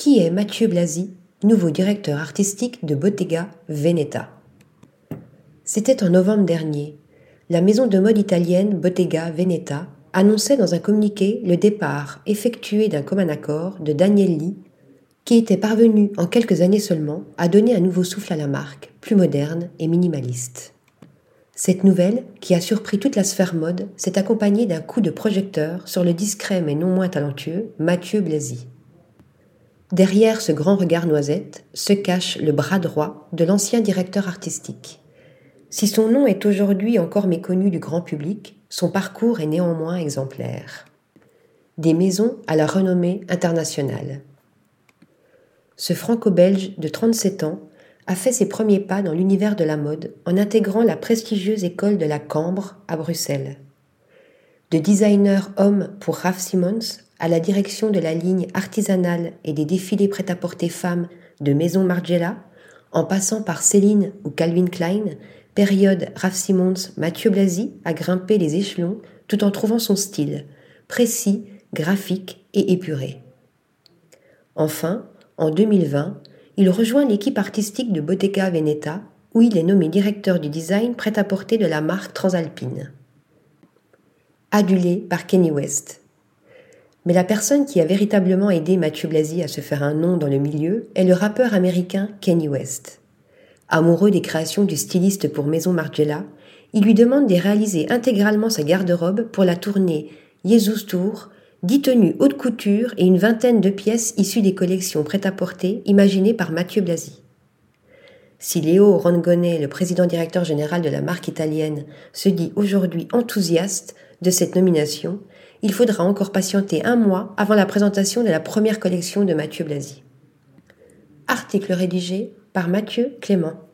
Qui est Mathieu Blasi, nouveau directeur artistique de Bottega Veneta? C'était en novembre dernier. La maison de mode italienne Bottega Veneta annonçait dans un communiqué le départ effectué d'un commun accord de Daniel Lee, qui était parvenu en quelques années seulement à donner un nouveau souffle à la marque, plus moderne et minimaliste. Cette nouvelle, qui a surpris toute la sphère mode, s'est accompagnée d'un coup de projecteur sur le discret mais non moins talentueux Mathieu Blasi. Derrière ce grand regard noisette se cache le bras droit de l'ancien directeur artistique. Si son nom est aujourd'hui encore méconnu du grand public, son parcours est néanmoins exemplaire. Des maisons à la renommée internationale. Ce franco-belge de 37 ans a fait ses premiers pas dans l'univers de la mode en intégrant la prestigieuse école de la Cambre à Bruxelles. De designer homme pour Ralph Simmons à la direction de la ligne artisanale et des défilés prêt-à-porter femmes de Maison Margiela, en passant par Céline ou Calvin Klein, période Ralph Simmons, Mathieu Blasi a grimpé les échelons tout en trouvant son style, précis, graphique et épuré. Enfin, en 2020, il rejoint l'équipe artistique de Bottega Veneta, où il est nommé directeur du design prêt-à-porter de la marque Transalpine. Adulé par Kenny West. Mais la personne qui a véritablement aidé Mathieu Blasi à se faire un nom dans le milieu est le rappeur américain Kenny West. Amoureux des créations du styliste pour Maison Margiela, il lui demande de réaliser intégralement sa garde-robe pour la tournée Jesus Tour dix tenues haute couture et une vingtaine de pièces issues des collections prêt-à-porter imaginées par Mathieu Blasi. Si Léo Rongone, le président directeur général de la marque italienne, se dit aujourd'hui enthousiaste de cette nomination, il faudra encore patienter un mois avant la présentation de la première collection de Mathieu Blasi. Article rédigé par Mathieu Clément.